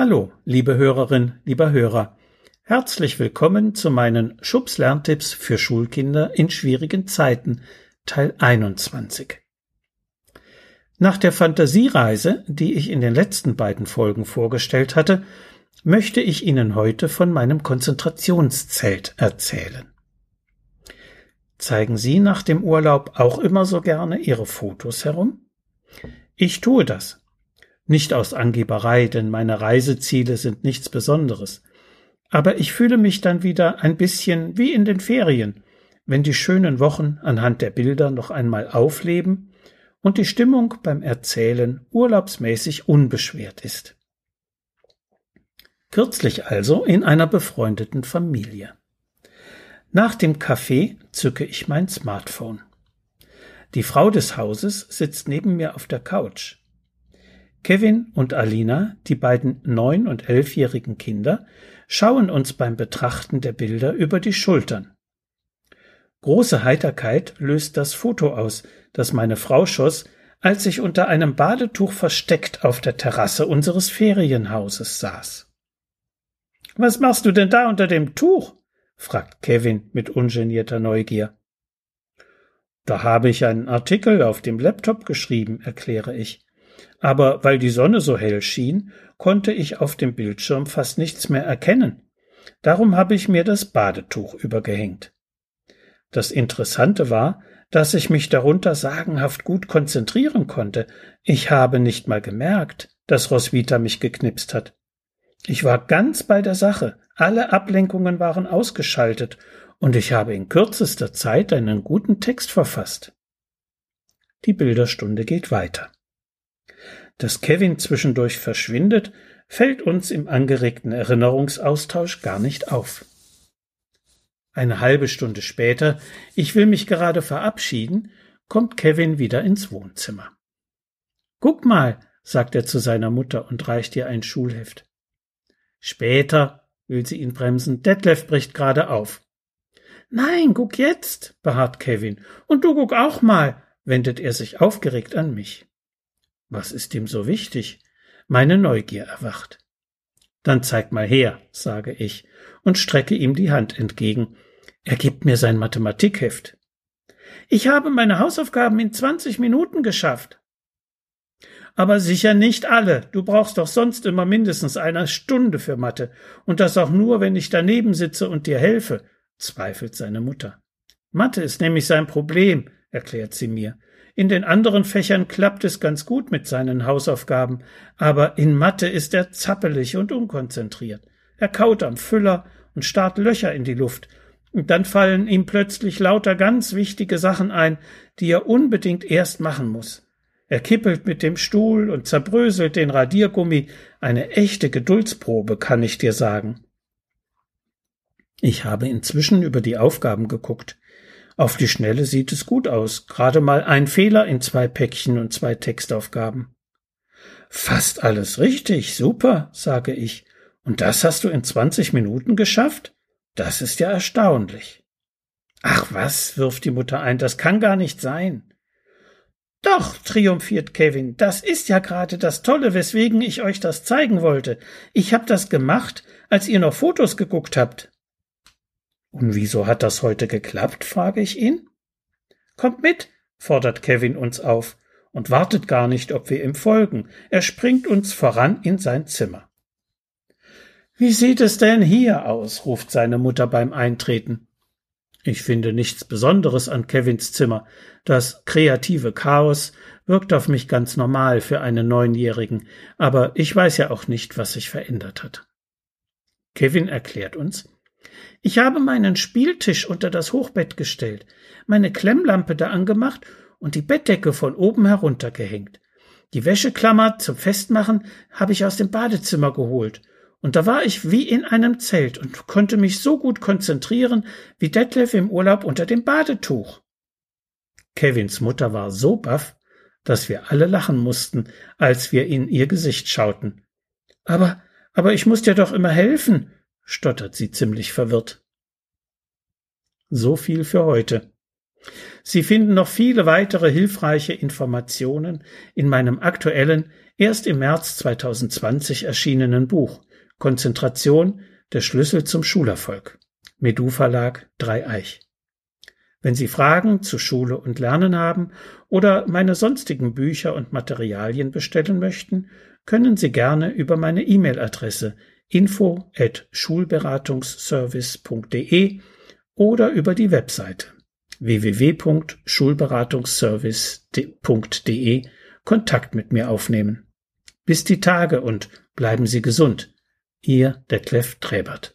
Hallo, liebe Hörerin, lieber Hörer. Herzlich willkommen zu meinen Schubs Lerntipps für Schulkinder in schwierigen Zeiten, Teil 21. Nach der Fantasiereise, die ich in den letzten beiden Folgen vorgestellt hatte, möchte ich Ihnen heute von meinem Konzentrationszelt erzählen. Zeigen Sie nach dem Urlaub auch immer so gerne Ihre Fotos herum? Ich tue das. Nicht aus Angeberei, denn meine Reiseziele sind nichts Besonderes. Aber ich fühle mich dann wieder ein bisschen wie in den Ferien, wenn die schönen Wochen anhand der Bilder noch einmal aufleben und die Stimmung beim Erzählen urlaubsmäßig unbeschwert ist. Kürzlich also in einer befreundeten Familie. Nach dem Kaffee zücke ich mein Smartphone. Die Frau des Hauses sitzt neben mir auf der Couch. Kevin und Alina, die beiden neun- und elfjährigen Kinder, schauen uns beim Betrachten der Bilder über die Schultern. Große Heiterkeit löst das Foto aus, das meine Frau schoss, als ich unter einem Badetuch versteckt auf der Terrasse unseres Ferienhauses saß. Was machst du denn da unter dem Tuch? fragt Kevin mit ungenierter Neugier. Da habe ich einen Artikel auf dem Laptop geschrieben, erkläre ich aber weil die Sonne so hell schien, konnte ich auf dem Bildschirm fast nichts mehr erkennen. Darum habe ich mir das Badetuch übergehängt. Das Interessante war, dass ich mich darunter sagenhaft gut konzentrieren konnte. Ich habe nicht mal gemerkt, dass Roswitha mich geknipst hat. Ich war ganz bei der Sache, alle Ablenkungen waren ausgeschaltet, und ich habe in kürzester Zeit einen guten Text verfasst. Die Bilderstunde geht weiter. Dass Kevin zwischendurch verschwindet, fällt uns im angeregten Erinnerungsaustausch gar nicht auf. Eine halbe Stunde später, ich will mich gerade verabschieden, kommt Kevin wieder ins Wohnzimmer. Guck mal, sagt er zu seiner Mutter und reicht ihr ein Schulheft. Später, will sie ihn bremsen, Detlef bricht gerade auf. Nein, guck jetzt, beharrt Kevin. Und du guck auch mal, wendet er sich aufgeregt an mich. Was ist ihm so wichtig? Meine Neugier erwacht. Dann zeig mal her, sage ich und strecke ihm die Hand entgegen. Er gibt mir sein Mathematikheft. Ich habe meine Hausaufgaben in zwanzig Minuten geschafft. Aber sicher nicht alle. Du brauchst doch sonst immer mindestens eine Stunde für Mathe. Und das auch nur, wenn ich daneben sitze und dir helfe, zweifelt seine Mutter. Mathe ist nämlich sein Problem, erklärt sie mir. In den anderen Fächern klappt es ganz gut mit seinen Hausaufgaben, aber in Mathe ist er zappelig und unkonzentriert. Er kaut am Füller und starrt Löcher in die Luft, und dann fallen ihm plötzlich lauter ganz wichtige Sachen ein, die er unbedingt erst machen muss. Er kippelt mit dem Stuhl und zerbröselt den Radiergummi, eine echte Geduldsprobe, kann ich dir sagen. Ich habe inzwischen über die Aufgaben geguckt. Auf die Schnelle sieht es gut aus. Gerade mal ein Fehler in zwei Päckchen und zwei Textaufgaben. Fast alles richtig, super, sage ich. Und das hast du in 20 Minuten geschafft? Das ist ja erstaunlich. Ach was, wirft die Mutter ein, das kann gar nicht sein. Doch, triumphiert Kevin, das ist ja gerade das Tolle, weswegen ich euch das zeigen wollte. Ich hab das gemacht, als ihr noch Fotos geguckt habt. Und wieso hat das heute geklappt? frage ich ihn. Kommt mit, fordert Kevin uns auf und wartet gar nicht, ob wir ihm folgen. Er springt uns voran in sein Zimmer. Wie sieht es denn hier aus? ruft seine Mutter beim Eintreten. Ich finde nichts Besonderes an Kevins Zimmer. Das kreative Chaos wirkt auf mich ganz normal für einen Neunjährigen, aber ich weiß ja auch nicht, was sich verändert hat. Kevin erklärt uns, ich habe meinen Spieltisch unter das Hochbett gestellt, meine Klemmlampe da angemacht und die Bettdecke von oben heruntergehängt. Die Wäscheklammer zum Festmachen habe ich aus dem Badezimmer geholt. Und da war ich wie in einem Zelt und konnte mich so gut konzentrieren wie Detlef im Urlaub unter dem Badetuch. Kevins Mutter war so baff, dass wir alle lachen mussten, als wir in ihr Gesicht schauten. Aber, aber ich muss dir doch immer helfen, stottert sie ziemlich verwirrt. So viel für heute. Sie finden noch viele weitere hilfreiche Informationen in meinem aktuellen, erst im März 2020 erschienenen Buch Konzentration, der Schlüssel zum Schulerfolg. Medu Verlag Dreieich. Wenn Sie Fragen zu Schule und Lernen haben oder meine sonstigen Bücher und Materialien bestellen möchten, können Sie gerne über meine E-Mail-Adresse info at schulberatungsservice.de oder über die Webseite www.schulberatungsservice.de Kontakt mit mir aufnehmen. Bis die Tage und bleiben Sie gesund. Ihr Detlef Träbert.